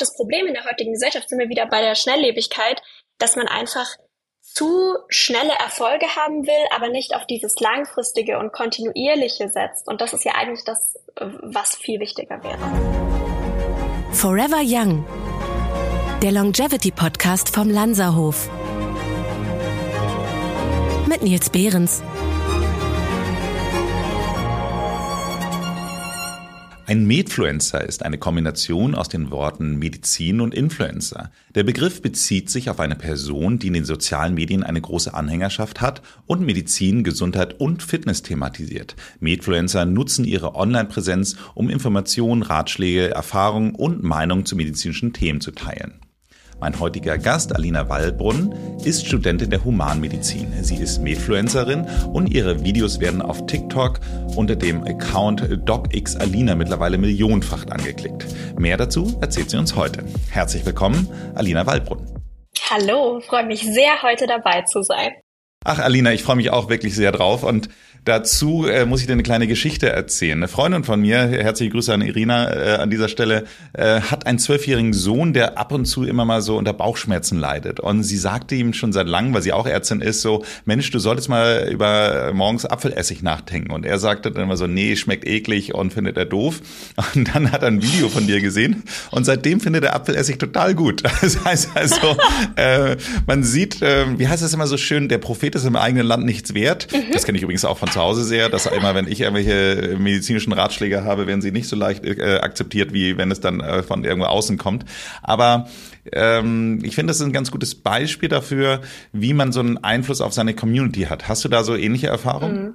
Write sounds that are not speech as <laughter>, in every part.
das Problem in der heutigen Gesellschaft, sind wir wieder bei der Schnelllebigkeit, dass man einfach zu schnelle Erfolge haben will, aber nicht auf dieses langfristige und kontinuierliche setzt. Und das ist ja eigentlich das, was viel wichtiger wäre. Forever Young, der Longevity Podcast vom Lanzerhof. Mit Nils Behrens. Ein Medfluencer ist eine Kombination aus den Worten Medizin und Influencer. Der Begriff bezieht sich auf eine Person, die in den sozialen Medien eine große Anhängerschaft hat und Medizin, Gesundheit und Fitness thematisiert. Medfluencer nutzen ihre Online-Präsenz, um Informationen, Ratschläge, Erfahrungen und Meinungen zu medizinischen Themen zu teilen. Mein heutiger Gast, Alina Wallbrunn, ist Studentin der Humanmedizin. Sie ist Medfluencerin und ihre Videos werden auf TikTok unter dem Account DocXAlina mittlerweile millionenfach angeklickt. Mehr dazu erzählt sie uns heute. Herzlich willkommen, Alina Wallbrunn. Hallo, freue mich sehr, heute dabei zu sein. Ach, Alina, ich freue mich auch wirklich sehr drauf und Dazu äh, muss ich dir eine kleine Geschichte erzählen. Eine Freundin von mir, herzliche Grüße an Irina äh, an dieser Stelle, äh, hat einen zwölfjährigen Sohn, der ab und zu immer mal so unter Bauchschmerzen leidet. Und sie sagte ihm schon seit langem, weil sie auch Ärztin ist, so, Mensch, du solltest mal über morgens Apfelessig nachdenken. Und er sagte dann immer so, nee, schmeckt eklig und findet er doof. Und dann hat er ein Video von dir gesehen und seitdem findet er Apfelessig total gut. <laughs> Das heißt also, äh, man sieht, äh, wie heißt das immer so schön, der Prophet ist im eigenen Land nichts wert. Mhm. Das kenne ich übrigens auch von zu Hause sehr, dass immer, wenn ich irgendwelche medizinischen Ratschläge habe, werden sie nicht so leicht äh, akzeptiert, wie wenn es dann äh, von irgendwo außen kommt. Aber ähm, ich finde, das ist ein ganz gutes Beispiel dafür, wie man so einen Einfluss auf seine Community hat. Hast du da so ähnliche Erfahrungen? Mhm.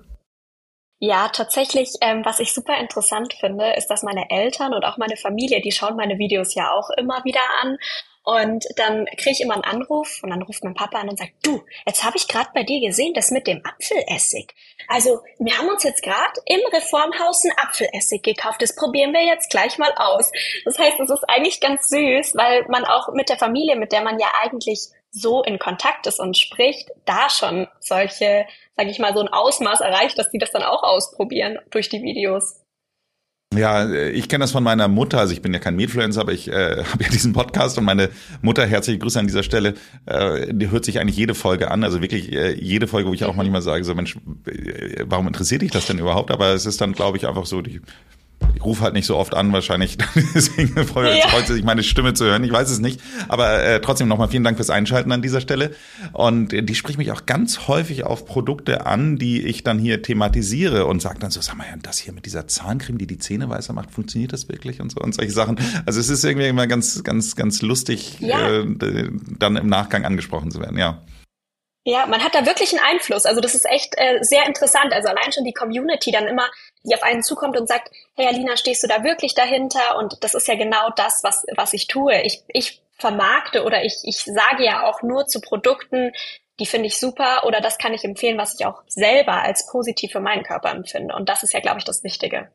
Ja, tatsächlich, ähm, was ich super interessant finde, ist, dass meine Eltern und auch meine Familie, die schauen meine Videos ja auch immer wieder an und dann kriege ich immer einen Anruf und dann ruft mein Papa an und sagt, du, jetzt habe ich gerade bei dir gesehen, das mit dem Apfelessig. Also wir haben uns jetzt gerade im Reformhaus einen Apfelessig gekauft. Das probieren wir jetzt gleich mal aus. Das heißt, es ist eigentlich ganz süß, weil man auch mit der Familie, mit der man ja eigentlich so in Kontakt ist und spricht, da schon solche, sage ich mal, so ein Ausmaß erreicht, dass die das dann auch ausprobieren durch die Videos. Ja, ich kenne das von meiner Mutter. Also ich bin ja kein Medfluencer, aber ich äh, <laughs> habe ja diesen Podcast und meine Mutter, herzliche Grüße an dieser Stelle, äh, die hört sich eigentlich jede Folge an. Also wirklich äh, jede Folge, wo ich auch manchmal sage, so Mensch, äh, warum interessiert dich das denn überhaupt? Aber es ist dann, glaube ich, einfach so, die ich rufe halt nicht so oft an, wahrscheinlich. <laughs> Deswegen freut, ja. freut sich meine Stimme zu hören. Ich weiß es nicht. Aber äh, trotzdem nochmal vielen Dank fürs Einschalten an dieser Stelle. Und äh, die spricht mich auch ganz häufig auf Produkte an, die ich dann hier thematisiere und sagt dann so, sag mal, das hier mit dieser Zahncreme, die die Zähne weißer macht, funktioniert das wirklich und so und solche Sachen. Also es ist irgendwie immer ganz, ganz, ganz lustig, ja. äh, dann im Nachgang angesprochen zu werden, ja. Ja, man hat da wirklich einen Einfluss. Also das ist echt äh, sehr interessant. Also allein schon die Community dann immer, die auf einen zukommt und sagt, hey Alina, stehst du da wirklich dahinter? Und das ist ja genau das, was, was ich tue. Ich, ich vermarkte oder ich, ich sage ja auch nur zu Produkten, die finde ich super oder das kann ich empfehlen, was ich auch selber als positiv für meinen Körper empfinde. Und das ist ja, glaube ich, das Wichtige.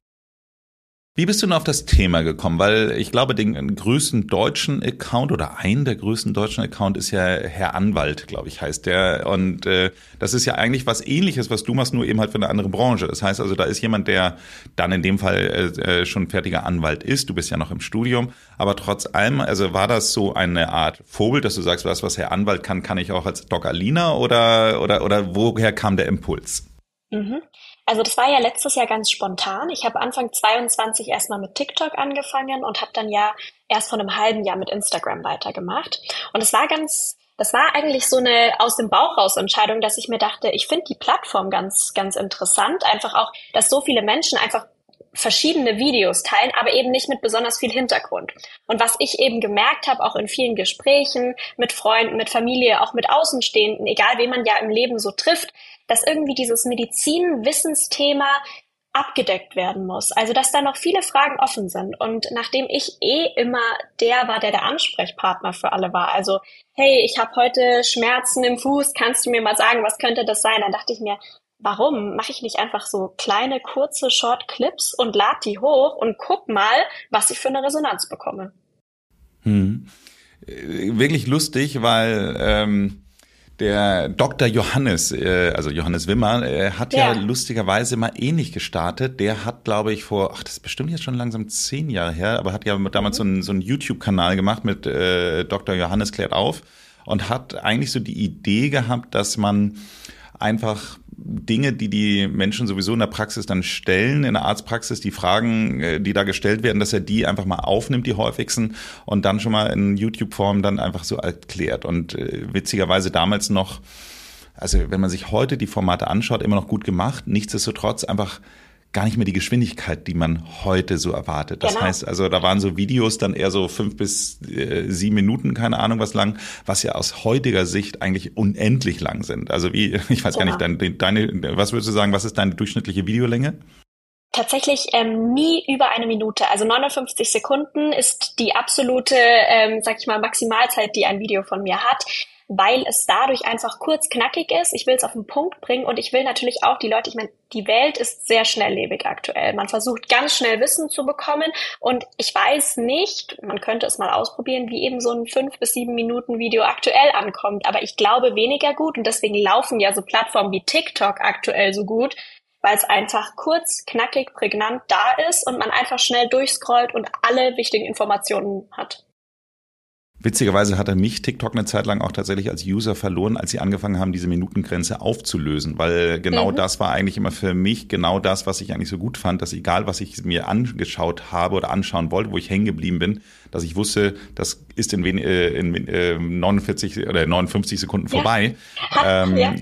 Wie bist du denn auf das Thema gekommen? Weil ich glaube, den größten deutschen Account oder einen der größten deutschen Account ist ja Herr Anwalt, glaube ich, heißt der. Und äh, das ist ja eigentlich was ähnliches, was du machst, nur eben halt für eine andere Branche. Das heißt also, da ist jemand, der dann in dem Fall äh, schon fertiger Anwalt ist. Du bist ja noch im Studium. Aber trotz allem, also war das so eine Art Vorbild, dass du sagst, was, was Herr Anwalt kann, kann ich auch als Doc Alina oder, oder, oder woher kam der Impuls? Mhm. Also das war ja letztes Jahr ganz spontan. Ich habe Anfang 22 erstmal mit TikTok angefangen und habe dann ja erst vor einem halben Jahr mit Instagram weitergemacht. Und es war ganz, das war eigentlich so eine aus dem Bauch raus Entscheidung, dass ich mir dachte, ich finde die Plattform ganz, ganz interessant. Einfach auch, dass so viele Menschen einfach verschiedene Videos teilen, aber eben nicht mit besonders viel Hintergrund. Und was ich eben gemerkt habe, auch in vielen Gesprächen mit Freunden, mit Familie, auch mit Außenstehenden, egal wen man ja im Leben so trifft, dass irgendwie dieses Medizin-Wissensthema abgedeckt werden muss. Also dass da noch viele Fragen offen sind. Und nachdem ich eh immer der war, der der Ansprechpartner für alle war, also hey, ich habe heute Schmerzen im Fuß, kannst du mir mal sagen, was könnte das sein? Dann dachte ich mir, warum mache ich nicht einfach so kleine, kurze Short Clips und lad die hoch und guck mal, was ich für eine Resonanz bekomme. Hm. Wirklich lustig, weil ähm, Der Dr. Johannes, äh, also Johannes Wimmer, äh, hat ja. ja lustigerweise mal ähnlich gestartet. Der hat, glaube ich, vor, ach, das ist bestimmt jetzt schon langsam zehn Jahre her, aber hat ja damals mhm. so einen, so einen YouTube-Kanal gemacht mit äh, Dr. Johannes klärt auf und hat eigentlich so die Idee gehabt, dass man einfach Dinge, die die Menschen sowieso in der Praxis dann stellen, in der Arztpraxis, die Fragen, äh, die da gestellt werden, dass er die einfach mal aufnimmt, die häufigsten, und dann schon mal in YouTube-Form dann einfach so erklärt. Und äh, witzigerweise damals noch, also wenn man sich heute die Formate anschaut, immer noch gut gemacht, nichtsdestotrotz einfach gar nicht mehr die Geschwindigkeit, die man heute so erwartet. Das genau. heißt, also da waren so Videos dann eher so fünf bis äh, sieben Minuten, keine Ahnung was lang, was ja aus heutiger Sicht eigentlich unendlich lang sind. Also wie, <laughs> ich weiß genau. gar nicht, deine, deine, was würdest du sagen, was ist deine durchschnittliche Videolänge? Tatsächlich ähm, nie über eine Minute. Also 59 Sekunden ist die absolute, ähm, sag ich mal, Maximalzeit, die ein Video von mir hat weil es dadurch einfach kurz knackig ist. Ich will es auf den Punkt bringen und ich will natürlich auch die Leute, ich meine, die Welt ist sehr schnelllebig aktuell. Man versucht ganz schnell Wissen zu bekommen und ich weiß nicht, man könnte es mal ausprobieren, wie eben so ein fünf bis sieben Minuten Video aktuell ankommt, aber ich glaube weniger gut und deswegen laufen ja so Plattformen wie TikTok aktuell so gut, weil es einfach kurz, knackig, prägnant da ist und man einfach schnell durchscrollt und alle wichtigen Informationen hat. Witzigerweise hatte mich TikTok eine Zeit lang auch tatsächlich als User verloren, als sie angefangen haben, diese Minutengrenze aufzulösen, weil genau mhm. das war eigentlich immer für mich genau das, was ich eigentlich so gut fand, dass egal, was ich mir angeschaut habe oder anschauen wollte, wo ich hängen geblieben bin, dass ich wusste, das ist in, äh, in, in äh, 49 oder 59 Sekunden vorbei. Ja. Ähm, ja.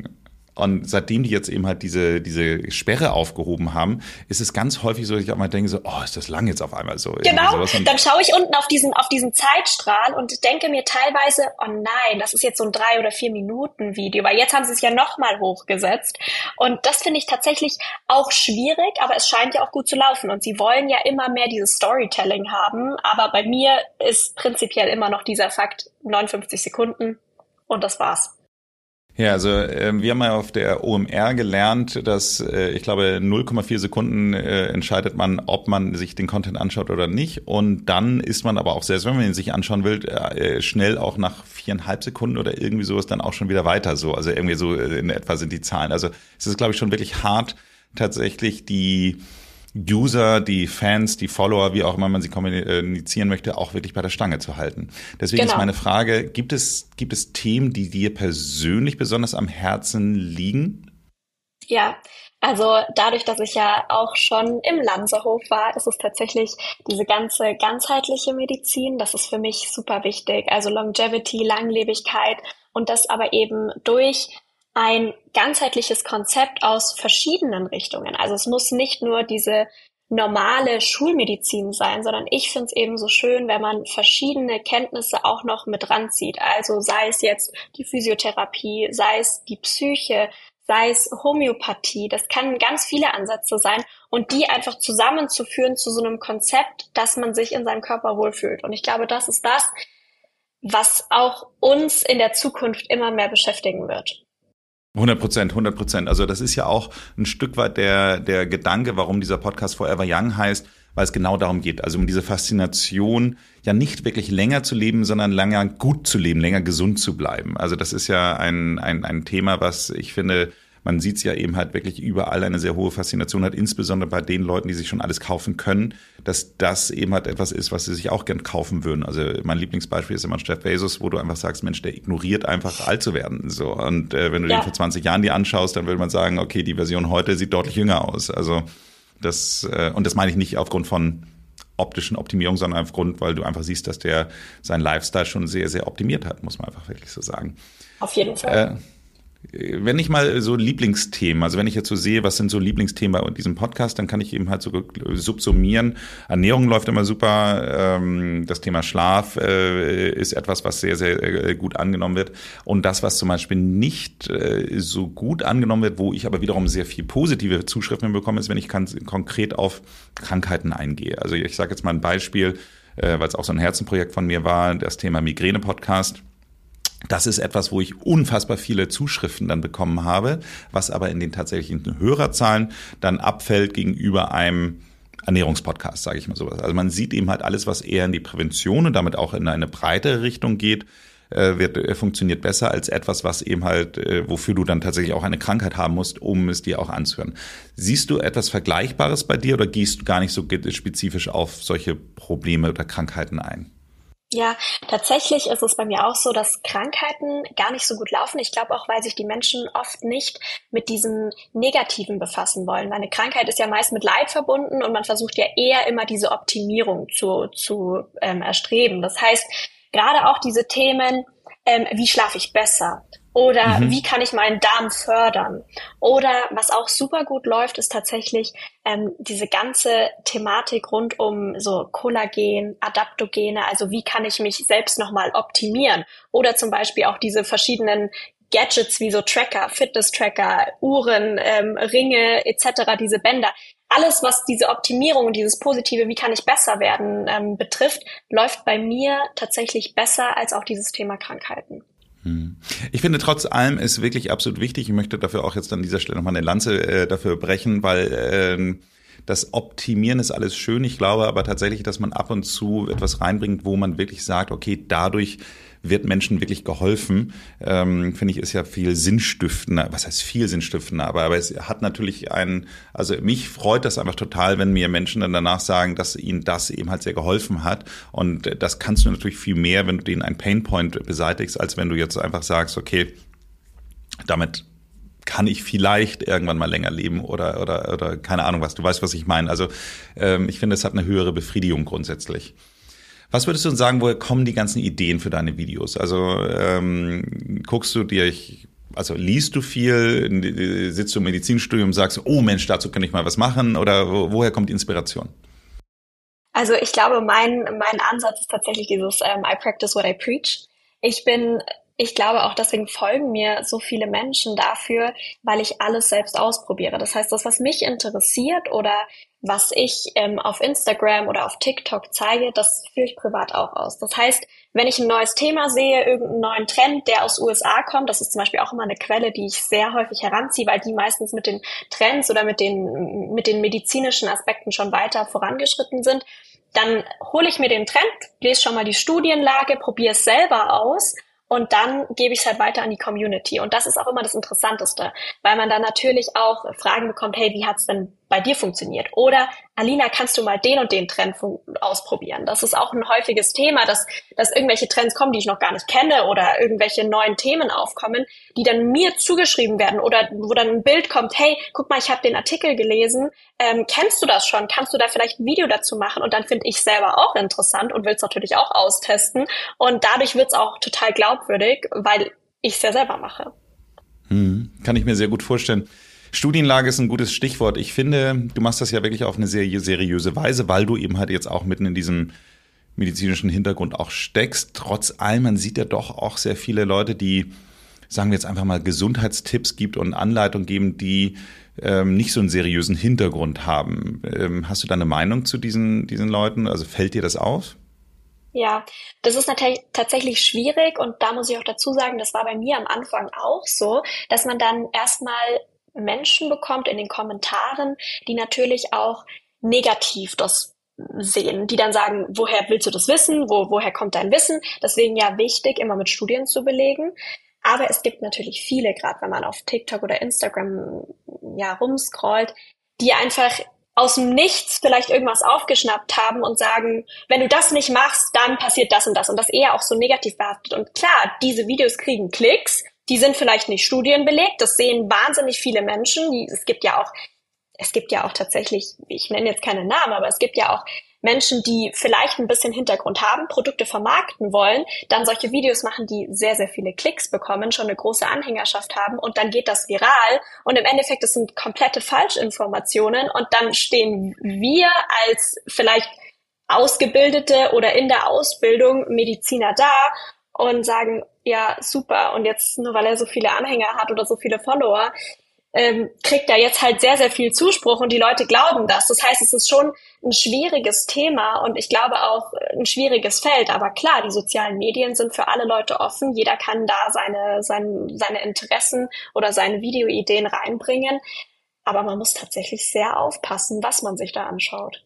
Und seitdem die jetzt eben halt diese, diese Sperre aufgehoben haben, ist es ganz häufig so, dass ich auch mal denke so, oh, ist das lang jetzt auf einmal so. Genau, dann schaue ich unten auf diesen, auf diesen Zeitstrahl und denke mir teilweise, oh nein, das ist jetzt so ein drei oder vier Minuten Video, weil jetzt haben sie es ja nochmal hochgesetzt. Und das finde ich tatsächlich auch schwierig, aber es scheint ja auch gut zu laufen. Und sie wollen ja immer mehr dieses Storytelling haben, aber bei mir ist prinzipiell immer noch dieser Fakt 59 Sekunden und das war's. Ja, also äh, wir haben ja auf der OMR gelernt, dass äh, ich glaube 0,4 Sekunden äh, entscheidet man, ob man sich den Content anschaut oder nicht. Und dann ist man aber auch, selbst wenn man ihn sich anschauen will, äh, schnell auch nach viereinhalb Sekunden oder irgendwie sowas dann auch schon wieder weiter so. Also irgendwie so äh, in etwa sind die Zahlen. Also es ist, glaube ich, schon wirklich hart, tatsächlich die User, die Fans, die Follower, wie auch immer man sie kommunizieren möchte, auch wirklich bei der Stange zu halten. Deswegen genau. ist meine Frage, gibt es, gibt es Themen, die dir persönlich besonders am Herzen liegen? Ja, also dadurch, dass ich ja auch schon im Lanzerhof war, ist es tatsächlich diese ganze ganzheitliche Medizin, das ist für mich super wichtig. Also Longevity, Langlebigkeit und das aber eben durch ein ganzheitliches Konzept aus verschiedenen Richtungen. Also es muss nicht nur diese normale Schulmedizin sein, sondern ich finde es eben so schön, wenn man verschiedene Kenntnisse auch noch mit ranzieht. Also sei es jetzt die Physiotherapie, sei es die Psyche, sei es Homöopathie, das kann ganz viele Ansätze sein und die einfach zusammenzuführen zu so einem Konzept, dass man sich in seinem Körper wohlfühlt. Und ich glaube, das ist das, was auch uns in der Zukunft immer mehr beschäftigen wird. 100 Prozent, 100 Prozent. Also das ist ja auch ein Stück weit der, der Gedanke, warum dieser Podcast Forever Young heißt, weil es genau darum geht. Also um diese Faszination, ja nicht wirklich länger zu leben, sondern länger gut zu leben, länger gesund zu bleiben. Also das ist ja ein, ein, ein Thema, was ich finde, man sieht es ja eben halt wirklich überall eine sehr hohe Faszination hat, insbesondere bei den Leuten, die sich schon alles kaufen können, dass das eben halt etwas ist, was sie sich auch gern kaufen würden. Also mein Lieblingsbeispiel ist immer Jeff Bezos, wo du einfach sagst, Mensch, der ignoriert einfach alt zu werden. So und äh, wenn du ja. den vor 20 Jahren die anschaust, dann würde man sagen, okay, die Version heute sieht deutlich jünger aus. Also das äh, und das meine ich nicht aufgrund von optischen Optimierung, sondern aufgrund, weil du einfach siehst, dass der seinen Lifestyle schon sehr, sehr optimiert hat, muss man einfach wirklich so sagen. Auf jeden Fall. Äh, wenn ich mal so Lieblingsthemen, also wenn ich jetzt so sehe, was sind so Lieblingsthemen bei diesem Podcast, dann kann ich eben halt so subsumieren. Ernährung läuft immer super, ähm, das Thema Schlaf äh, ist etwas, was sehr, sehr äh, gut angenommen wird. Und das, was zum Beispiel nicht äh, so gut angenommen wird, wo ich aber wiederum sehr viel positive Zuschriften bekomme, ist, wenn ich konkret auf Krankheiten eingehe. Also ich sage jetzt mal ein Beispiel, weil es auch so ein Herzenprojekt von mir war, das Thema Migräne-Podcast das ist etwas, wo ich unfassbar viele Zuschriften dann bekommen habe, was aber in den tatsächlichen Hörerzahlen dann abfällt gegenüber einem Ernährungspodcast, sage ich mal sowas. Also man sieht eben halt alles, was eher in die Prävention und damit auch in eine breitere Richtung geht, äh, wird, äh, funktioniert besser als etwas, was eben halt, äh, wofür du dann tatsächlich auch eine Krankheit haben musst, um es dir auch anzuhören. Siehst du etwas Vergleichbares bei dir oder gehst du gar nicht so spezifisch auf solche Probleme oder Krankheiten ein? Ja, tatsächlich ist es bei mir auch so, dass Krankheiten gar nicht so gut laufen. Ich glaube auch, weil sich die Menschen oft nicht mit diesem Negativen befassen wollen. Weil eine Krankheit ist ja meist mit Leid verbunden und man versucht ja eher immer diese Optimierung zu, zu ähm, erstreben. Das heißt, gerade auch diese Themen, ähm, wie schlafe ich besser? Oder mhm. wie kann ich meinen Darm fördern? Oder was auch super gut läuft, ist tatsächlich ähm, diese ganze Thematik rund um so Kollagen, Adaptogene, also wie kann ich mich selbst nochmal optimieren? Oder zum Beispiel auch diese verschiedenen Gadgets wie so Tracker, Fitness-Tracker, Uhren, ähm, Ringe etc., diese Bänder. Alles, was diese Optimierung und dieses Positive, wie kann ich besser werden, ähm, betrifft, läuft bei mir tatsächlich besser als auch dieses Thema Krankheiten. Hm. Ich finde trotz allem ist wirklich absolut wichtig. Ich möchte dafür auch jetzt an dieser Stelle nochmal eine Lanze äh, dafür brechen, weil äh, das Optimieren ist alles schön. Ich glaube aber tatsächlich, dass man ab und zu etwas reinbringt, wo man wirklich sagt, okay, dadurch wird Menschen wirklich geholfen, ähm, finde ich, ist ja viel sinnstiftender. Was heißt viel sinnstiftender? Aber, aber es hat natürlich einen, also mich freut das einfach total, wenn mir Menschen dann danach sagen, dass ihnen das eben halt sehr geholfen hat. Und das kannst du natürlich viel mehr, wenn du denen ein Painpoint beseitigst, als wenn du jetzt einfach sagst, okay, damit kann ich vielleicht irgendwann mal länger leben oder, oder, oder keine Ahnung was. Du weißt, was ich meine. Also ähm, ich finde, es hat eine höhere Befriedigung grundsätzlich. Was würdest du uns sagen, woher kommen die ganzen Ideen für deine Videos? Also ähm, guckst du dir, also liest du viel, sitzt du im Medizinstudium und sagst, oh Mensch, dazu kann ich mal was machen oder woher kommt die Inspiration? Also ich glaube, mein, mein Ansatz ist tatsächlich dieses ähm, I practice what I preach. Ich bin ich glaube auch deswegen folgen mir so viele Menschen dafür, weil ich alles selbst ausprobiere. Das heißt, das, was mich interessiert oder was ich ähm, auf Instagram oder auf TikTok zeige, das führe ich privat auch aus. Das heißt, wenn ich ein neues Thema sehe, irgendeinen neuen Trend, der aus USA kommt, das ist zum Beispiel auch immer eine Quelle, die ich sehr häufig heranziehe, weil die meistens mit den Trends oder mit den, mit den medizinischen Aspekten schon weiter vorangeschritten sind, dann hole ich mir den Trend, lese schon mal die Studienlage, probiere es selber aus und dann gebe ich es halt weiter an die Community. Und das ist auch immer das Interessanteste, weil man dann natürlich auch Fragen bekommt, hey, wie hat's denn bei dir funktioniert? Oder Alina, kannst du mal den und den Trend ausprobieren? Das ist auch ein häufiges Thema, dass, dass irgendwelche Trends kommen, die ich noch gar nicht kenne oder irgendwelche neuen Themen aufkommen, die dann mir zugeschrieben werden oder wo dann ein Bild kommt, hey, guck mal, ich habe den Artikel gelesen, ähm, kennst du das schon? Kannst du da vielleicht ein Video dazu machen? Und dann finde ich selber auch interessant und will es natürlich auch austesten. Und dadurch wird es auch total glaubwürdig, weil ich es ja selber mache. Hm, kann ich mir sehr gut vorstellen. Studienlage ist ein gutes Stichwort. Ich finde, du machst das ja wirklich auf eine sehr seriöse Weise, weil du eben halt jetzt auch mitten in diesem medizinischen Hintergrund auch steckst. Trotz allem, man sieht ja doch auch sehr viele Leute, die, sagen wir jetzt einfach mal, Gesundheitstipps gibt und Anleitungen geben, die ähm, nicht so einen seriösen Hintergrund haben. Ähm, hast du da eine Meinung zu diesen, diesen Leuten? Also fällt dir das auf? Ja, das ist natürlich tatsächlich schwierig und da muss ich auch dazu sagen, das war bei mir am Anfang auch so, dass man dann erstmal Menschen bekommt in den Kommentaren, die natürlich auch negativ das sehen, die dann sagen, woher willst du das wissen? Wo, woher kommt dein Wissen? Deswegen ja wichtig, immer mit Studien zu belegen. Aber es gibt natürlich viele, gerade wenn man auf TikTok oder Instagram ja rumscrollt, die einfach aus dem Nichts vielleicht irgendwas aufgeschnappt haben und sagen, wenn du das nicht machst, dann passiert das und das und das eher auch so negativ behaftet. Und klar, diese Videos kriegen Klicks, die sind vielleicht nicht studienbelegt, das sehen wahnsinnig viele Menschen. Die, es gibt ja auch, es gibt ja auch tatsächlich, ich nenne jetzt keine Namen, aber es gibt ja auch Menschen, die vielleicht ein bisschen Hintergrund haben, Produkte vermarkten wollen, dann solche Videos machen, die sehr, sehr viele Klicks bekommen, schon eine große Anhängerschaft haben und dann geht das viral und im Endeffekt, das sind komplette Falschinformationen und dann stehen wir als vielleicht ausgebildete oder in der Ausbildung Mediziner da und sagen, ja, super, und jetzt nur weil er so viele Anhänger hat oder so viele Follower, ähm, kriegt er jetzt halt sehr, sehr viel Zuspruch und die Leute glauben das. Das heißt, es ist schon ein schwieriges Thema und ich glaube auch ein schwieriges Feld. Aber klar, die sozialen Medien sind für alle Leute offen. Jeder kann da seine, seine, seine Interessen oder seine Videoideen reinbringen. Aber man muss tatsächlich sehr aufpassen, was man sich da anschaut.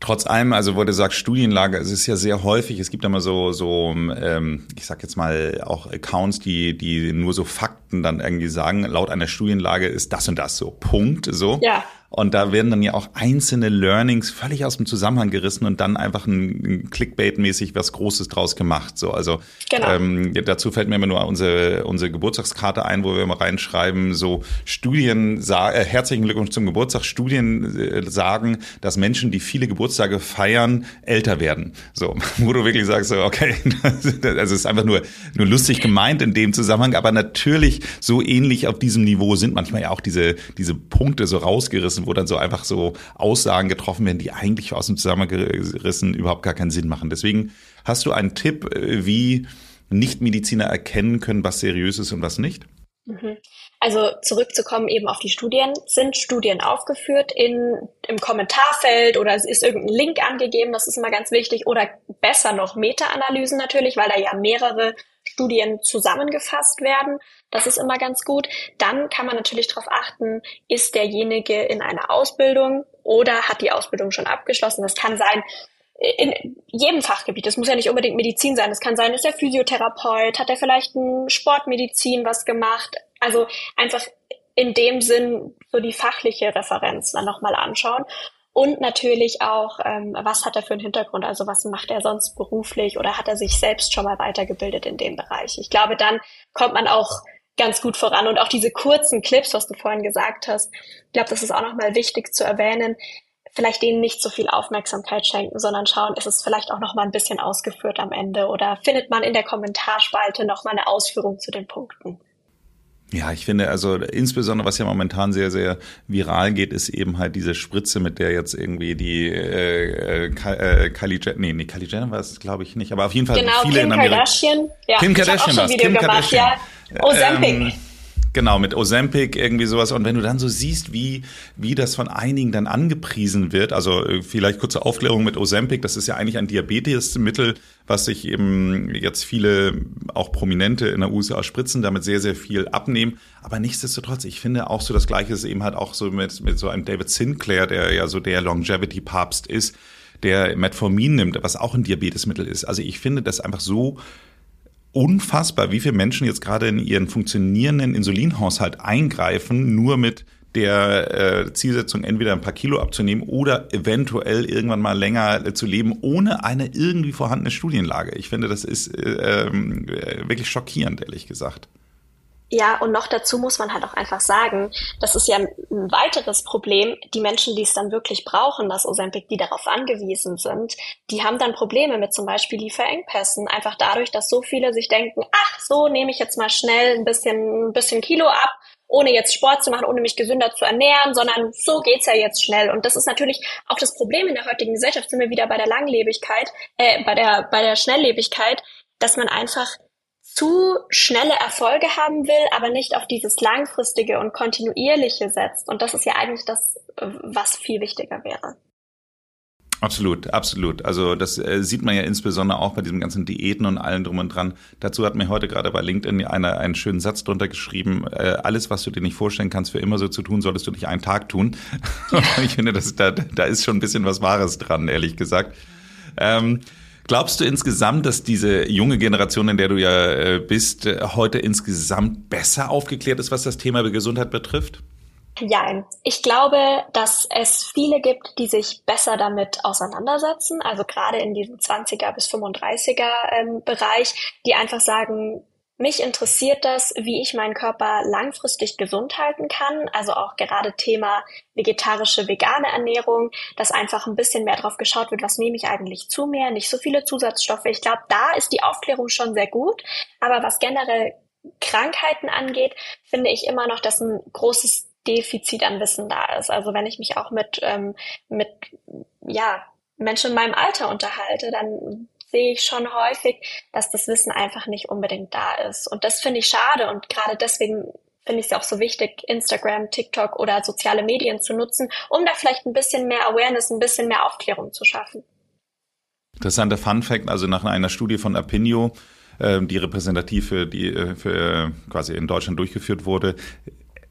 Trotz allem, also wo du sagst Studienlage, es ist ja sehr häufig, es gibt immer so, so ähm, ich sag jetzt mal auch Accounts, die, die nur so Fakten dann irgendwie sagen, laut einer Studienlage ist das und das so, Punkt, so. Ja. Und da werden dann ja auch einzelne Learnings völlig aus dem Zusammenhang gerissen und dann einfach ein, Clickbait-mäßig was Großes draus gemacht. So, also genau. ähm, dazu fällt mir immer nur unsere, unsere Geburtstagskarte ein, wo wir immer reinschreiben, so Studien, äh, herzlichen Glückwunsch zum Geburtstag, Studien äh, sagen, dass Menschen, die viele Geburtstage feiern, älter werden. So, <laughs> wo du wirklich sagst, so, okay, <laughs> also es ist einfach nur, nur lustig gemeint in dem Zusammenhang, aber natürlich so ähnlich auf diesem Niveau sind manchmal ja auch diese, diese Punkte so rausgerissen gerissen, wo dann so einfach so Aussagen getroffen werden, die eigentlich aus dem Zusammengerissen überhaupt gar keinen Sinn machen. Deswegen hast du einen Tipp, äh, wie Nichtmediziner erkennen können, was seriös ist und was nicht? Mhm. Also zurückzukommen eben auf die Studien. Sind Studien aufgeführt in, im Kommentarfeld oder es ist irgendein Link angegeben, das ist immer ganz wichtig. Oder besser noch Meta-Analysen natürlich, weil da ja mehrere Studien zusammengefasst werden. Das ist immer ganz gut. Dann kann man natürlich darauf achten, ist derjenige in einer Ausbildung oder hat die Ausbildung schon abgeschlossen. Das kann sein, in jedem Fachgebiet. Das muss ja nicht unbedingt Medizin sein. Es kann sein, ist er Physiotherapeut, hat er vielleicht ein Sportmedizin was gemacht. Also einfach in dem Sinn so die fachliche Referenz dann nochmal anschauen. Und natürlich auch, ähm, was hat er für einen Hintergrund? Also was macht er sonst beruflich oder hat er sich selbst schon mal weitergebildet in dem Bereich? Ich glaube, dann kommt man auch ganz gut voran. Und auch diese kurzen Clips, was du vorhin gesagt hast, ich glaube, das ist auch nochmal wichtig zu erwähnen. Vielleicht denen nicht so viel Aufmerksamkeit schenken, sondern schauen, ist es vielleicht auch nochmal ein bisschen ausgeführt am Ende oder findet man in der Kommentarspalte nochmal eine Ausführung zu den Punkten. Ja, ich finde also insbesondere, was ja momentan sehr, sehr viral geht, ist eben halt diese Spritze, mit der jetzt irgendwie die äh, äh, Kylie Jenner, nee, nee, Kylie Jenner war es glaube ich nicht, aber auf jeden Fall genau, viele Kim in Amerika. Kardashian. Ja, Kim Kardashian war Kim gemacht, Kardashian. Ja. Ähm, Genau, mit Ozempic irgendwie sowas. Und wenn du dann so siehst, wie, wie das von einigen dann angepriesen wird, also äh, vielleicht kurze Aufklärung mit Ozempic, das ist ja eigentlich ein Diabetesmittel, was sich eben jetzt viele, auch Prominente in der USA spritzen, damit sehr, sehr viel abnehmen. Aber nichtsdestotrotz, ich finde auch so das Gleiche ist eben halt auch so mit, mit so einem David Sinclair, der ja so der Longevity-Papst ist, der Metformin nimmt, was auch ein Diabetesmittel ist. Also ich finde das einfach so unfassbar, wie viele Menschen jetzt gerade in ihren funktionierenden Insulinhaushalt eingreifen, nur mit der äh, Zielsetzung, entweder ein paar Kilo abzunehmen oder eventuell irgendwann mal länger äh, zu leben, ohne eine irgendwie vorhandene Studienlage. Ich finde, das ist äh, ähm, wirklich schockierend, ehrlich gesagt. Ja, und noch dazu muss man halt auch einfach sagen, das ist ja ein weiteres Problem. Die Menschen, die es dann wirklich brauchen, das Ozempic, die darauf angewiesen sind, die haben dann Probleme mit zum Beispiel Lieferengpässen. Einfach dadurch, dass so viele sich denken, ach, so nehme ich jetzt mal schnell ein bisschen, ein bisschen Kilo ab, ohne jetzt Sport zu machen, ohne mich gesünder zu ernähren, sondern so geht's ja jetzt schnell. Und das ist natürlich auch das Problem in der heutigen Gesellschaft, sind wir wieder bei der Langlebigkeit, äh, bei der, bei der Schnelllebigkeit, dass man einfach zu schnelle Erfolge haben will, aber nicht auf dieses langfristige und kontinuierliche setzt. Und das ist ja eigentlich das, was viel wichtiger wäre. Absolut, absolut. Also das äh, sieht man ja insbesondere auch bei diesen ganzen Diäten und allem drum und dran. Dazu hat mir heute gerade bei LinkedIn einer einen schönen Satz drunter geschrieben, äh, alles, was du dir nicht vorstellen kannst, für immer so zu tun, solltest du nicht einen Tag tun. <laughs> ich finde, das, da, da ist schon ein bisschen was Wahres dran, ehrlich gesagt. Ähm, Glaubst du insgesamt, dass diese junge Generation, in der du ja äh, bist, äh, heute insgesamt besser aufgeklärt ist, was das Thema Gesundheit betrifft? Ja, ich glaube, dass es viele gibt, die sich besser damit auseinandersetzen, also gerade in diesem 20er bis 35er ähm, Bereich, die einfach sagen, mich interessiert das, wie ich meinen Körper langfristig gesund halten kann. Also auch gerade Thema vegetarische, vegane Ernährung, dass einfach ein bisschen mehr drauf geschaut wird, was nehme ich eigentlich zu mir, nicht so viele Zusatzstoffe. Ich glaube, da ist die Aufklärung schon sehr gut. Aber was generell Krankheiten angeht, finde ich immer noch, dass ein großes Defizit an Wissen da ist. Also wenn ich mich auch mit, ähm, mit, ja, Menschen in meinem Alter unterhalte, dann sehe ich schon häufig, dass das Wissen einfach nicht unbedingt da ist. Und das finde ich schade und gerade deswegen finde ich es auch so wichtig, Instagram, TikTok oder soziale Medien zu nutzen, um da vielleicht ein bisschen mehr Awareness, ein bisschen mehr Aufklärung zu schaffen. Interessanter Fun Fact, also nach einer Studie von Apinio, ähm, die repräsentativ für die äh, für quasi in Deutschland durchgeführt wurde,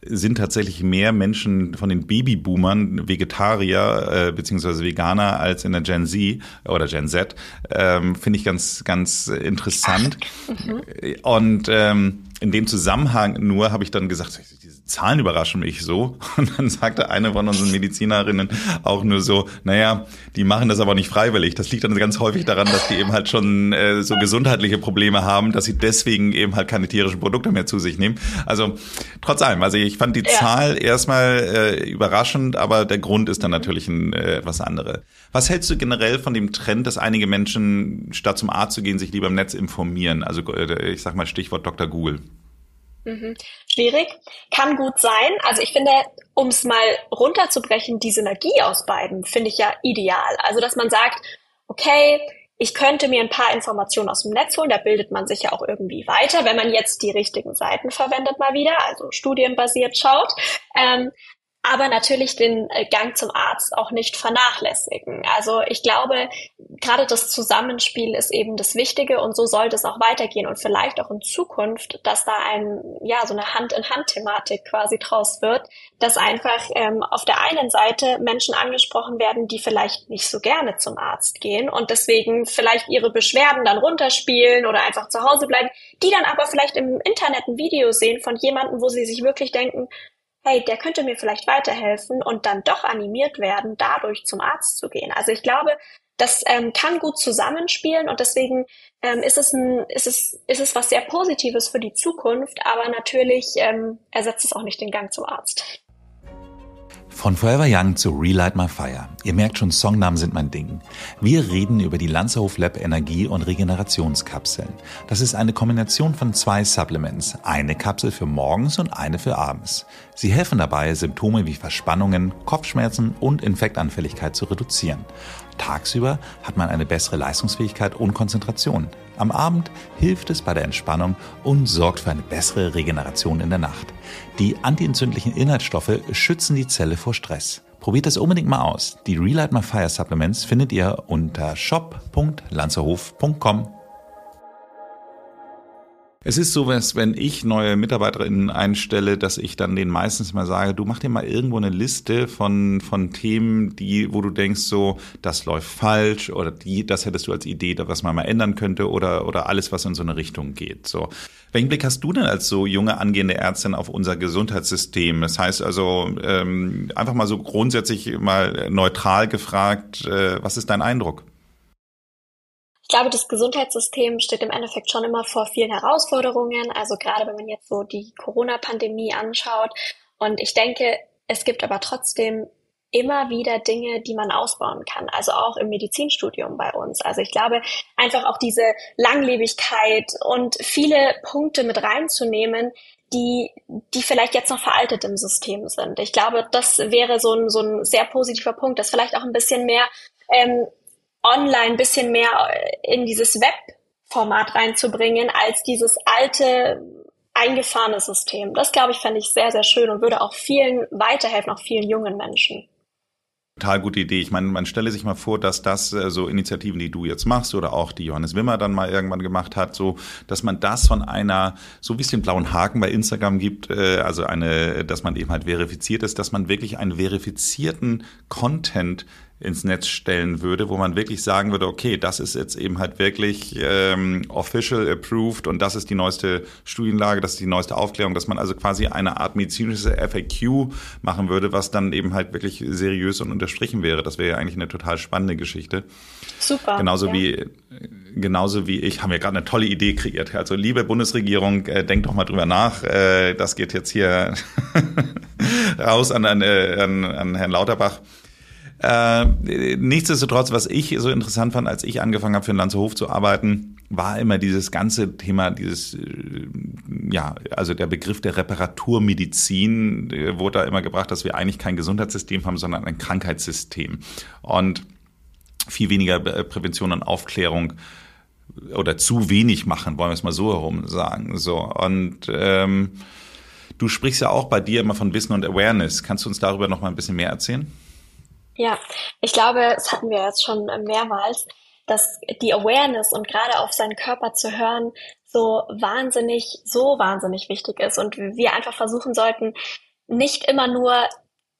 sind tatsächlich mehr Menschen von den Babyboomern Vegetarier äh, beziehungsweise Veganer als in der Gen Z oder Gen Z. Ähm, Finde ich ganz, ganz interessant. Mhm. Und ähm, in dem Zusammenhang nur habe ich dann gesagt, Zahlen überraschen mich so. <laughs> Und dann sagte eine von unseren Medizinerinnen auch nur so, naja, die machen das aber nicht freiwillig. Das liegt dann ganz häufig daran, dass die eben halt schon äh, so gesundheitliche Probleme haben, dass sie deswegen eben halt keine tierischen Produkte mehr zu sich nehmen. Also trotz allem, also ich fand die ja. Zahl erstmal äh, überraschend, aber der Grund ist dann natürlich ein äh, etwas andere. Was hältst du generell von dem Trend, dass einige Menschen statt zum Arzt zu gehen, sich lieber im Netz informieren? Also äh, ich sag mal Stichwort Dr. Google. Mhm. Schwierig. Kann gut sein. Also ich finde, um es mal runterzubrechen, die Synergie aus beiden finde ich ja ideal. Also dass man sagt, okay, ich könnte mir ein paar Informationen aus dem Netz holen, da bildet man sich ja auch irgendwie weiter, wenn man jetzt die richtigen Seiten verwendet mal wieder, also studienbasiert schaut. Ähm, aber natürlich den äh, Gang zum Arzt auch nicht vernachlässigen. Also ich glaube, gerade das Zusammenspiel ist eben das Wichtige und so sollte es auch weitergehen und vielleicht auch in Zukunft, dass da ein, ja, so eine Hand-in-Hand-Thematik quasi draus wird, dass einfach ähm, auf der einen Seite Menschen angesprochen werden, die vielleicht nicht so gerne zum Arzt gehen und deswegen vielleicht ihre Beschwerden dann runterspielen oder einfach zu Hause bleiben, die dann aber vielleicht im Internet ein Video sehen von jemandem, wo sie sich wirklich denken, hey, der könnte mir vielleicht weiterhelfen und dann doch animiert werden, dadurch zum Arzt zu gehen. Also ich glaube, das ähm, kann gut zusammenspielen und deswegen ähm, ist, es ein, ist, es, ist es was sehr Positives für die Zukunft, aber natürlich ähm, ersetzt es auch nicht den Gang zum Arzt. Von Forever Young zu Relight My Fire. Ihr merkt schon, Songnamen sind mein Ding. Wir reden über die Lanzerhof Lab Energie- und Regenerationskapseln. Das ist eine Kombination von zwei Supplements. Eine Kapsel für morgens und eine für abends. Sie helfen dabei, Symptome wie Verspannungen, Kopfschmerzen und Infektanfälligkeit zu reduzieren. Tagsüber hat man eine bessere Leistungsfähigkeit und Konzentration. Am Abend hilft es bei der Entspannung und sorgt für eine bessere Regeneration in der Nacht. Die antientzündlichen Inhaltsstoffe schützen die Zelle vor Stress. Probiert es unbedingt mal aus. Die Relight My Fire Supplements findet ihr unter shop.lanzerhof.com. Es ist so, dass wenn ich neue Mitarbeiterinnen einstelle, dass ich dann denen meistens mal sage, du mach dir mal irgendwo eine Liste von, von Themen, die, wo du denkst so, das läuft falsch oder die, das hättest du als Idee, was man mal ändern könnte oder, oder alles, was in so eine Richtung geht. So. Welchen Blick hast du denn als so junge angehende Ärztin auf unser Gesundheitssystem? Das heißt also, ähm, einfach mal so grundsätzlich mal neutral gefragt, äh, was ist dein Eindruck? Ich glaube, das Gesundheitssystem steht im Endeffekt schon immer vor vielen Herausforderungen. Also gerade wenn man jetzt so die Corona-Pandemie anschaut. Und ich denke, es gibt aber trotzdem immer wieder Dinge, die man ausbauen kann. Also auch im Medizinstudium bei uns. Also ich glaube, einfach auch diese Langlebigkeit und viele Punkte mit reinzunehmen, die, die vielleicht jetzt noch veraltet im System sind. Ich glaube, das wäre so ein, so ein sehr positiver Punkt, dass vielleicht auch ein bisschen mehr ähm, online ein bisschen mehr äh, in dieses Web-Format reinzubringen, als dieses alte eingefahrene System. Das, glaube ich, fände ich sehr, sehr schön und würde auch vielen weiterhelfen, auch vielen jungen Menschen. Total gute Idee. Ich meine, man stelle sich mal vor, dass das äh, so Initiativen, die du jetzt machst oder auch die Johannes Wimmer dann mal irgendwann gemacht hat, so, dass man das von einer, so wie es den blauen Haken bei Instagram gibt, äh, also eine, dass man eben halt verifiziert ist, dass man wirklich einen verifizierten Content ins Netz stellen würde, wo man wirklich sagen würde, okay, das ist jetzt eben halt wirklich ähm, official approved und das ist die neueste Studienlage, das ist die neueste Aufklärung, dass man also quasi eine Art medizinische FAQ machen würde, was dann eben halt wirklich seriös und unterstrichen wäre. Das wäre ja eigentlich eine total spannende Geschichte. Super. Genauso ja. wie genauso wie ich haben wir gerade eine tolle Idee kreiert. Also liebe Bundesregierung, äh, denkt doch mal drüber nach. Äh, das geht jetzt hier <laughs> raus an, an, äh, an, an Herrn Lauterbach. Äh, nichtsdestotrotz, was ich so interessant fand, als ich angefangen habe, für den Lanzerhof zu arbeiten, war immer dieses ganze Thema, dieses, äh, ja, also der Begriff der Reparaturmedizin äh, wurde da immer gebracht, dass wir eigentlich kein Gesundheitssystem haben, sondern ein Krankheitssystem. Und viel weniger Prävention und Aufklärung oder zu wenig machen, wollen wir es mal so herum sagen. So und ähm, du sprichst ja auch bei dir immer von Wissen und Awareness. Kannst du uns darüber noch mal ein bisschen mehr erzählen? Ja, ich glaube, das hatten wir jetzt schon mehrmals, dass die Awareness und gerade auf seinen Körper zu hören so wahnsinnig, so wahnsinnig wichtig ist und wir einfach versuchen sollten, nicht immer nur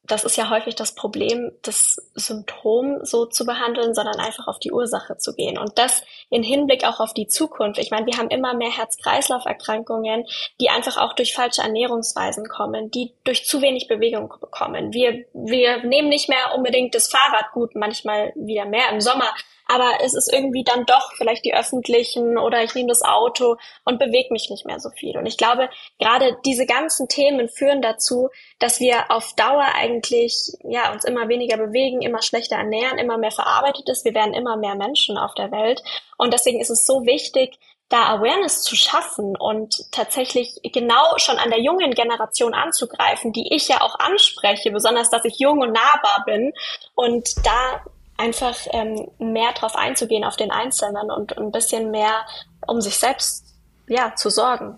das ist ja häufig das Problem, das Symptom so zu behandeln, sondern einfach auf die Ursache zu gehen. Und das in Hinblick auch auf die Zukunft. Ich meine, wir haben immer mehr Herz-Kreislauf-Erkrankungen, die einfach auch durch falsche Ernährungsweisen kommen, die durch zu wenig Bewegung bekommen. Wir, wir nehmen nicht mehr unbedingt das Fahrrad gut, manchmal wieder mehr im Sommer, aber es ist irgendwie dann doch vielleicht die öffentlichen oder ich nehme das Auto und bewege mich nicht mehr so viel. Und ich glaube, gerade diese ganzen Themen führen dazu, dass wir auf Dauer eigentlich ja uns immer weniger bewegen, immer schlechter ernähren, immer mehr verarbeitet ist. Wir werden immer mehr Menschen auf der Welt und deswegen ist es so wichtig, da Awareness zu schaffen und tatsächlich genau schon an der jungen Generation anzugreifen, die ich ja auch anspreche, besonders dass ich jung und nahbar bin und da einfach ähm, mehr drauf einzugehen auf den Einzelnen und ein bisschen mehr um sich selbst ja zu sorgen.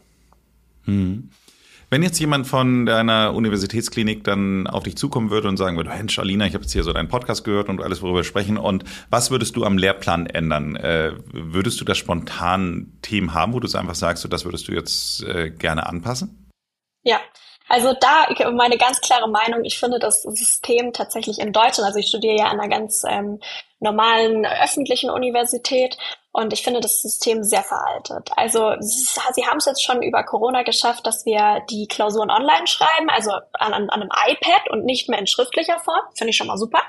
Hm. Wenn jetzt jemand von deiner Universitätsklinik dann auf dich zukommen würde und sagen würde, Mensch, Alina, ich habe jetzt hier so deinen Podcast gehört und alles, worüber wir sprechen, und was würdest du am Lehrplan ändern? Äh, würdest du da spontan Themen haben, wo du einfach sagst, so, das würdest du jetzt äh, gerne anpassen? Ja, also da meine ganz klare Meinung, ich finde das System tatsächlich in Deutschland, also ich studiere ja an einer ganz ähm, normalen öffentlichen Universität und ich finde das System sehr veraltet. Also sie haben es jetzt schon über Corona geschafft, dass wir die Klausuren online schreiben, also an, an einem iPad und nicht mehr in schriftlicher Form. Finde ich schon mal super.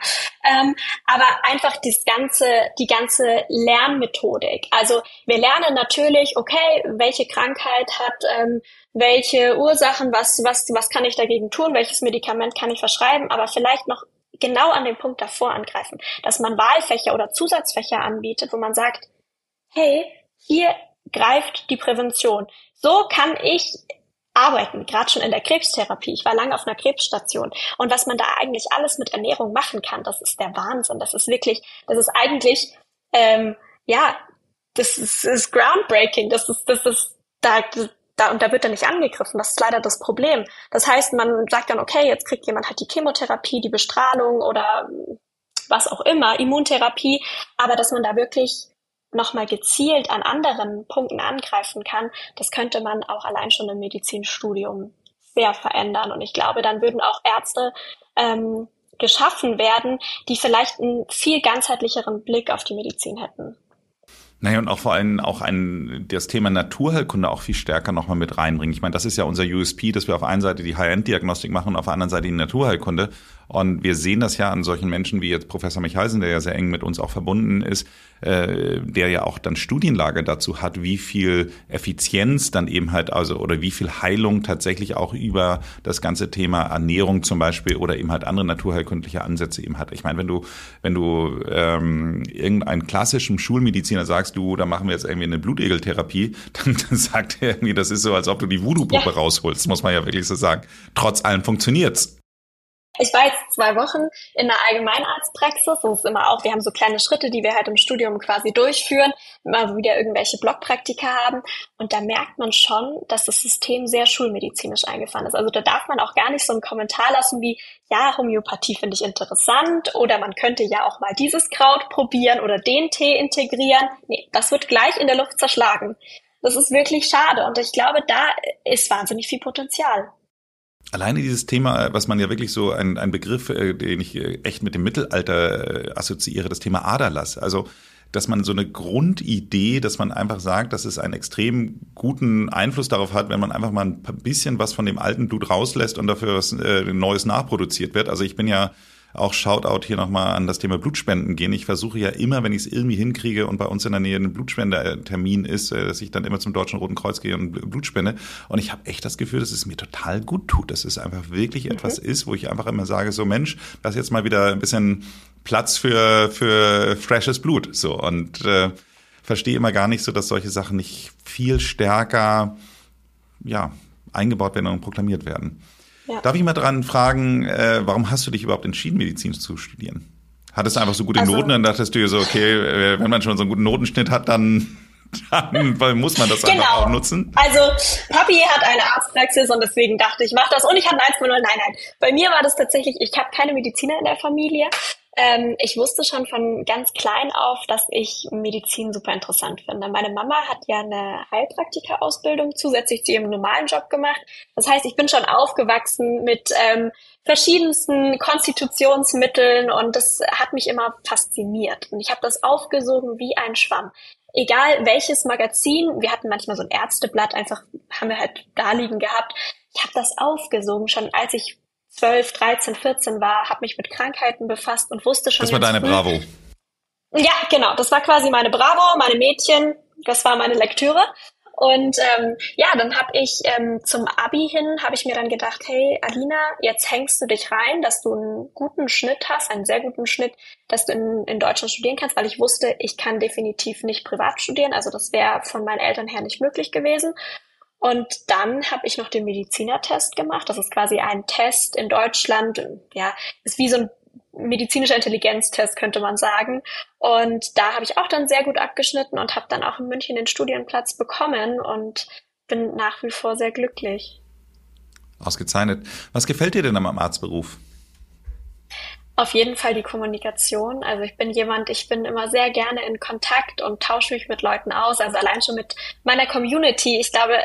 Ähm, aber einfach das ganze, die ganze Lernmethodik. Also wir lernen natürlich, okay, welche Krankheit hat ähm, welche Ursachen, was, was, was kann ich dagegen tun, welches Medikament kann ich verschreiben, aber vielleicht noch genau an dem Punkt davor angreifen, dass man Wahlfächer oder Zusatzfächer anbietet, wo man sagt, hey, hier greift die Prävention. So kann ich arbeiten, gerade schon in der Krebstherapie. Ich war lange auf einer Krebsstation. Und was man da eigentlich alles mit Ernährung machen kann, das ist der Wahnsinn. Das ist wirklich, das ist eigentlich, ähm, ja, das ist, ist groundbreaking. Das ist, das ist, da, da, und da wird er nicht angegriffen. Das ist leider das Problem. Das heißt, man sagt dann, okay, jetzt kriegt jemand halt die Chemotherapie, die Bestrahlung oder was auch immer, Immuntherapie, aber dass man da wirklich nochmal gezielt an anderen Punkten angreifen kann, das könnte man auch allein schon im Medizinstudium sehr verändern. Und ich glaube, dann würden auch Ärzte ähm, geschaffen werden, die vielleicht einen viel ganzheitlicheren Blick auf die Medizin hätten. Naja, und auch vor allem auch ein, das Thema Naturheilkunde auch viel stärker nochmal mit reinbringen. Ich meine, das ist ja unser USP, dass wir auf einer Seite die High-End-Diagnostik machen und auf der anderen Seite die Naturheilkunde. Und wir sehen das ja an solchen Menschen wie jetzt Professor Michalsen, der ja sehr eng mit uns auch verbunden ist, äh, der ja auch dann Studienlage dazu hat, wie viel Effizienz dann eben halt, also oder wie viel Heilung tatsächlich auch über das ganze Thema Ernährung zum Beispiel oder eben halt andere naturheilkundliche Ansätze eben hat. Ich meine, wenn du, wenn du ähm, irgendeinen klassischen Schulmediziner sagst, du, da machen wir jetzt irgendwie eine Blutegeltherapie, <laughs> dann, dann sagt er irgendwie, das ist so, als ob du die Voodoo-Puppe ja. rausholst, muss man ja wirklich so sagen. Trotz allem funktioniert's. Ich war jetzt zwei Wochen in der Allgemeinarztpraxis. Das ist immer auch, wir haben so kleine Schritte, die wir halt im Studium quasi durchführen, immer wieder irgendwelche Blockpraktika haben. Und da merkt man schon, dass das System sehr schulmedizinisch eingefahren ist. Also da darf man auch gar nicht so einen Kommentar lassen wie, ja, Homöopathie finde ich interessant oder man könnte ja auch mal dieses Kraut probieren oder den Tee integrieren. Nee, das wird gleich in der Luft zerschlagen. Das ist wirklich schade. Und ich glaube, da ist wahnsinnig viel Potenzial. Alleine dieses Thema, was man ja wirklich so ein, ein Begriff, äh, den ich äh, echt mit dem Mittelalter äh, assoziiere, das Thema Aderlass. Also dass man so eine Grundidee, dass man einfach sagt, dass es einen extrem guten Einfluss darauf hat, wenn man einfach mal ein bisschen was von dem alten Blut rauslässt und dafür was äh, Neues nachproduziert wird. Also ich bin ja auch Shoutout hier nochmal an das Thema Blutspenden gehen. Ich versuche ja immer, wenn ich es irgendwie hinkriege und bei uns in der Nähe ein Blutspendetermin ist, äh, dass ich dann immer zum Deutschen Roten Kreuz gehe und Blut spende. Und ich habe echt das Gefühl, dass es mir total gut tut, dass es einfach wirklich mhm. etwas ist, wo ich einfach immer sage, so Mensch, das ist jetzt mal wieder ein bisschen Platz für, für freshes Blut. So und äh, verstehe immer gar nicht so, dass solche Sachen nicht viel stärker ja, eingebaut werden und proklamiert werden. Ja. Darf ich mal dran fragen, äh, warum hast du dich überhaupt entschieden, Medizin zu studieren? Hattest du einfach so gute also, Noten, dann dachtest du dir so, okay, äh, wenn man schon so einen guten Notenschnitt hat, dann dann muss man das genau. einfach auch nutzen. Also Papi hat eine Arztpraxis und deswegen dachte ich, mach das. Und ich hatte ein 1,0. Nein, nein. Bei mir war das tatsächlich, ich habe keine Mediziner in der Familie. Ähm, ich wusste schon von ganz klein auf, dass ich Medizin super interessant finde. Meine Mama hat ja eine Heilpraktika-Ausbildung zusätzlich zu ihrem normalen Job gemacht. Das heißt, ich bin schon aufgewachsen mit ähm, verschiedensten Konstitutionsmitteln und das hat mich immer fasziniert. Und ich habe das aufgesogen wie ein Schwamm egal welches Magazin, wir hatten manchmal so ein Ärzteblatt, einfach haben wir halt da liegen gehabt. Ich habe das aufgesogen, schon als ich 12, 13, 14 war, habe mich mit Krankheiten befasst und wusste schon. Das war deine früh, Bravo. Ja, genau. Das war quasi meine Bravo, meine Mädchen. Das war meine Lektüre. Und ähm, ja, dann habe ich ähm, zum Abi hin, habe ich mir dann gedacht, hey Alina, jetzt hängst du dich rein, dass du einen guten Schnitt hast, einen sehr guten Schnitt, dass du in, in Deutschland studieren kannst, weil ich wusste, ich kann definitiv nicht privat studieren. Also das wäre von meinen Eltern her nicht möglich gewesen. Und dann habe ich noch den Medizinertest gemacht. Das ist quasi ein Test in Deutschland. Ja, ist wie so ein medizinischer Intelligenztest, könnte man sagen. Und da habe ich auch dann sehr gut abgeschnitten und habe dann auch in München den Studienplatz bekommen und bin nach wie vor sehr glücklich. Ausgezeichnet. Was gefällt dir denn am Arztberuf? Auf jeden Fall die Kommunikation. Also ich bin jemand, ich bin immer sehr gerne in Kontakt und tausche mich mit Leuten aus. Also allein schon mit meiner Community. Ich glaube,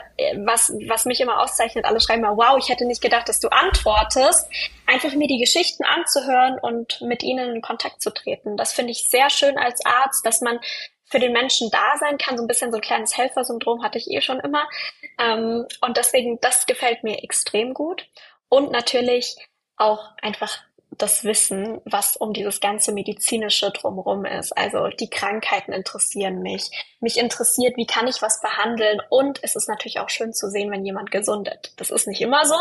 was, was mich immer auszeichnet, alle schreiben mal, wow, ich hätte nicht gedacht, dass du antwortest. Einfach mir die Geschichten anzuhören und mit ihnen in Kontakt zu treten. Das finde ich sehr schön als Arzt, dass man für den Menschen da sein kann. So ein bisschen so ein kleines Helfersyndrom hatte ich eh schon immer. Ähm, und deswegen, das gefällt mir extrem gut. Und natürlich auch einfach das Wissen, was um dieses ganze medizinische drumherum ist. Also die Krankheiten interessieren mich. Mich interessiert, wie kann ich was behandeln? Und es ist natürlich auch schön zu sehen, wenn jemand gesundet. Das ist nicht immer so.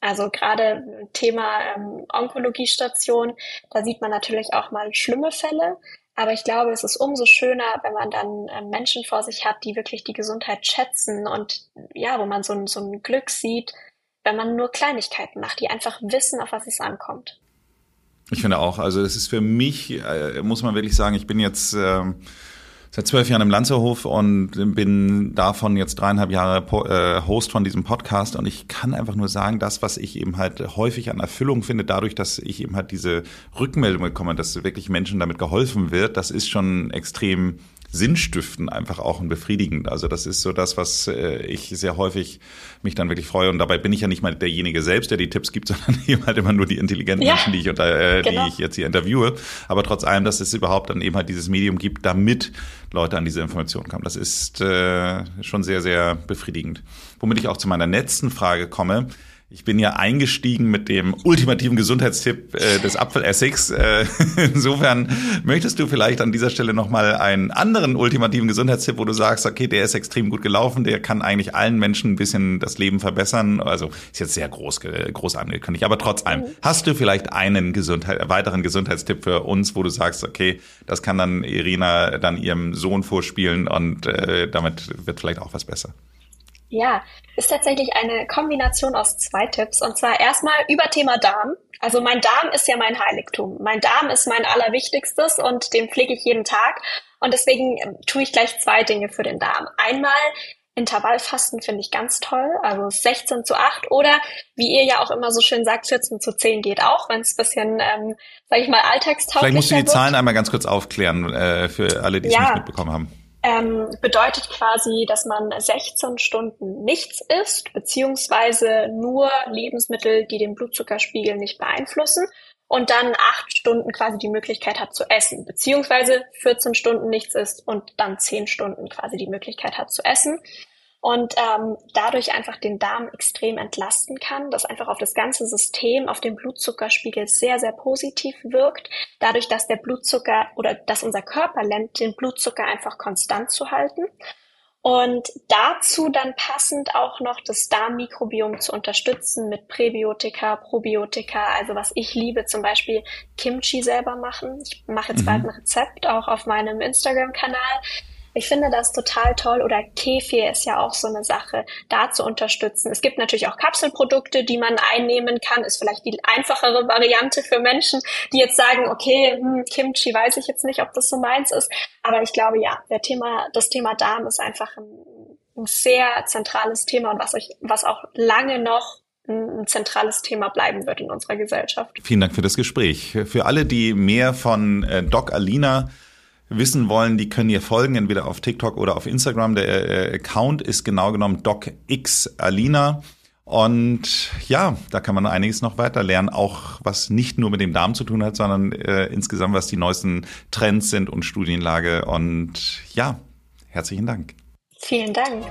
Also gerade Thema ähm, Onkologiestation, da sieht man natürlich auch mal schlimme Fälle. Aber ich glaube, es ist umso schöner, wenn man dann äh, Menschen vor sich hat, die wirklich die Gesundheit schätzen und ja, wo man so so ein Glück sieht, wenn man nur Kleinigkeiten macht, die einfach wissen, auf was es ankommt. Ich finde auch, also es ist für mich, äh, muss man wirklich sagen, ich bin jetzt äh, seit zwölf Jahren im Lanzerhof und bin davon jetzt dreieinhalb Jahre äh, Host von diesem Podcast. Und ich kann einfach nur sagen, das, was ich eben halt häufig an Erfüllung finde, dadurch, dass ich eben halt diese Rückmeldung bekomme, dass wirklich Menschen damit geholfen wird, das ist schon extrem sinnstiften einfach auch und befriedigend. Also das ist so das, was äh, ich sehr häufig mich dann wirklich freue. Und dabei bin ich ja nicht mal derjenige selbst, der die Tipps gibt, <laughs> sondern eben halt immer nur die intelligenten ja, Menschen, die ich, unter, äh, genau. die ich jetzt hier interviewe. Aber trotz allem, dass es überhaupt dann eben halt dieses Medium gibt, damit Leute an diese Informationen kommen. Das ist äh, schon sehr, sehr befriedigend. Womit ich auch zu meiner letzten Frage komme. Ich bin ja eingestiegen mit dem ultimativen Gesundheitstipp äh, des Apfelessigs. Äh, <laughs> insofern möchtest du vielleicht an dieser Stelle nochmal einen anderen ultimativen Gesundheitstipp, wo du sagst, okay, der ist extrem gut gelaufen, der kann eigentlich allen Menschen ein bisschen das Leben verbessern. Also ist jetzt sehr groß, groß angekündigt. Aber trotz allem, mhm. hast du vielleicht einen Gesundheit, weiteren Gesundheitstipp für uns, wo du sagst, okay, das kann dann Irina dann ihrem Sohn vorspielen und äh, damit wird vielleicht auch was besser. Ja, ist tatsächlich eine Kombination aus zwei Tipps. Und zwar erstmal über Thema Darm. Also mein Darm ist ja mein Heiligtum. Mein Darm ist mein allerwichtigstes und den pflege ich jeden Tag. Und deswegen ähm, tue ich gleich zwei Dinge für den Darm. Einmal Intervallfasten finde ich ganz toll, also 16 zu 8 oder wie ihr ja auch immer so schön sagt, 14 zu 10 geht auch, wenn es bisschen, ähm, sage ich mal, alltagstauglich Vielleicht musst du die wird. Zahlen einmal ganz kurz aufklären äh, für alle, die es ja. nicht mitbekommen haben ähm, bedeutet quasi, dass man 16 Stunden nichts isst, beziehungsweise nur Lebensmittel, die den Blutzuckerspiegel nicht beeinflussen und dann acht Stunden quasi die Möglichkeit hat zu essen, beziehungsweise 14 Stunden nichts isst und dann 10 Stunden quasi die Möglichkeit hat zu essen und ähm, dadurch einfach den Darm extrem entlasten kann, das einfach auf das ganze System, auf den Blutzuckerspiegel sehr, sehr positiv wirkt, dadurch, dass der Blutzucker oder dass unser Körper lernt, den Blutzucker einfach konstant zu halten. Und dazu dann passend auch noch das Darmmikrobiom zu unterstützen mit Präbiotika, Probiotika. Also was ich liebe, zum Beispiel Kimchi selber machen. Ich mache jetzt mhm. bald ein Rezept auch auf meinem Instagram-Kanal ich finde das total toll. Oder Kefir ist ja auch so eine Sache, da zu unterstützen. Es gibt natürlich auch Kapselprodukte, die man einnehmen kann. Ist vielleicht die einfachere Variante für Menschen, die jetzt sagen, okay, hm, Kimchi weiß ich jetzt nicht, ob das so meins ist. Aber ich glaube, ja, der Thema, das Thema Darm ist einfach ein, ein sehr zentrales Thema und was euch, was auch lange noch ein zentrales Thema bleiben wird in unserer Gesellschaft. Vielen Dank für das Gespräch. Für alle, die mehr von äh, Doc Alina wissen wollen, die können ihr folgen, entweder auf TikTok oder auf Instagram. Der äh, Account ist genau genommen DocXAlina. Und ja, da kann man einiges noch weiter lernen, auch was nicht nur mit dem Darm zu tun hat, sondern äh, insgesamt, was die neuesten Trends sind und Studienlage. Und ja, herzlichen Dank. Vielen Dank.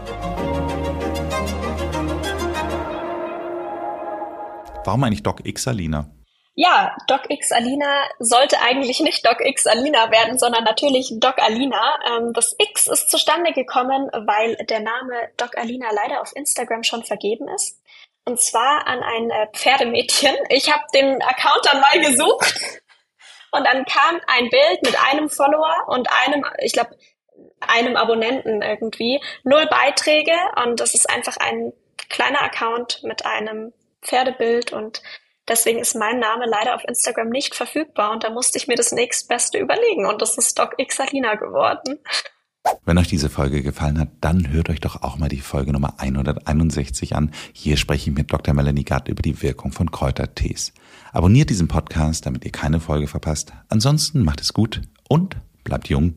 Warum eigentlich Doc X Alina? Ja, Doc X Alina sollte eigentlich nicht Doc X Alina werden, sondern natürlich Doc Alina. Ähm, das X ist zustande gekommen, weil der Name Doc Alina leider auf Instagram schon vergeben ist. Und zwar an ein äh, Pferdemädchen. Ich habe den Account dann mal gesucht und dann kam ein Bild mit einem Follower und einem, ich glaube, einem Abonnenten irgendwie, null Beiträge und das ist einfach ein kleiner Account mit einem Pferdebild und deswegen ist mein Name leider auf Instagram nicht verfügbar und da musste ich mir das nächstbeste überlegen und das ist Doc Xalina geworden. Wenn euch diese Folge gefallen hat, dann hört euch doch auch mal die Folge Nummer 161 an. Hier spreche ich mit Dr. Melanie Gatt über die Wirkung von Kräutertees. Abonniert diesen Podcast, damit ihr keine Folge verpasst. Ansonsten macht es gut und bleibt jung